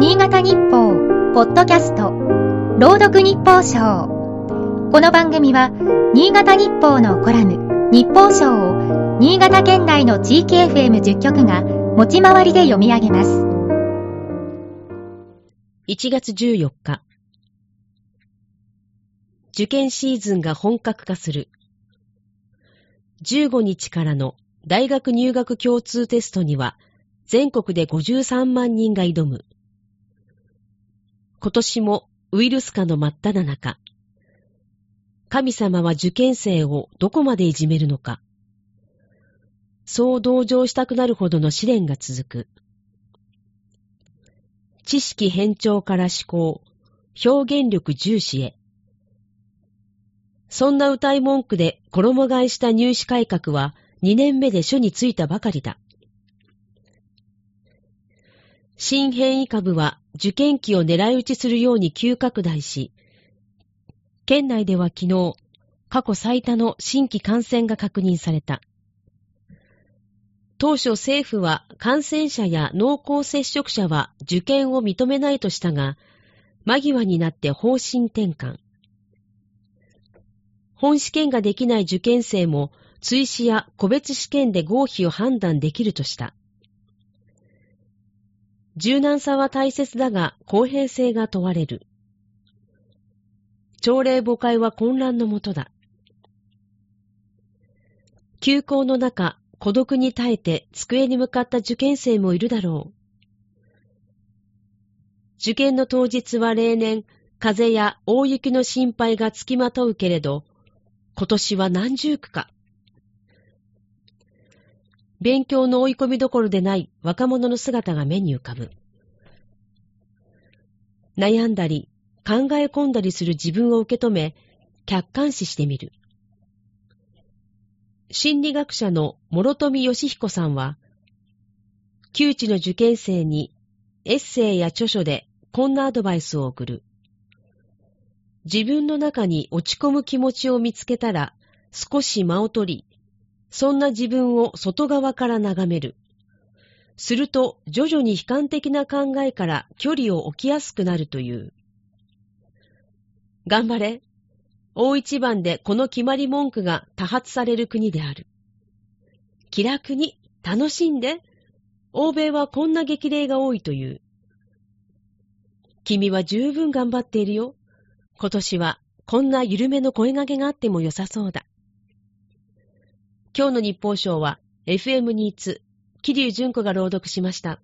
新潟日報、ポッドキャスト、朗読日報賞。この番組は、新潟日報のコラム、日報賞を、新潟県内の地域 FM10 局が、持ち回りで読み上げます。1月14日。受験シーズンが本格化する。15日からの大学入学共通テストには、全国で53万人が挑む。今年もウイルス化の真っ只中。神様は受験生をどこまでいじめるのか。そう同情したくなるほどの試練が続く。知識偏重から思考、表現力重視へ。そんな歌い文句で衣替えした入試改革は2年目で書についたばかりだ。新変異株は受験期を狙い撃ちするように急拡大し、県内では昨日、過去最多の新規感染が確認された。当初政府は感染者や濃厚接触者は受験を認めないとしたが、間際になって方針転換。本試験ができない受験生も追試や個別試験で合否を判断できるとした。柔軟さは大切だが公平性が問われる。朝礼誤解は混乱のもとだ。休校の中、孤独に耐えて机に向かった受験生もいるだろう。受験の当日は例年、風や大雪の心配がつきまとうけれど、今年は何十区か。勉強の追い込みどころでない若者の姿が目に浮かぶ。悩んだり、考え込んだりする自分を受け止め、客観視してみる。心理学者の諸富義彦さんは、窮地の受験生にエッセイや著書でこんなアドバイスを送る。自分の中に落ち込む気持ちを見つけたら少し間を取り、そんな自分を外側から眺める。すると徐々に悲観的な考えから距離を置きやすくなるという。頑張れ。大一番でこの決まり文句が多発される国である。気楽に楽しんで。欧米はこんな激励が多いという。君は十分頑張っているよ。今年はこんな緩めの声掛けがあっても良さそうだ。今日の日報賞は FM ニーツ、桐生純子が朗読しました。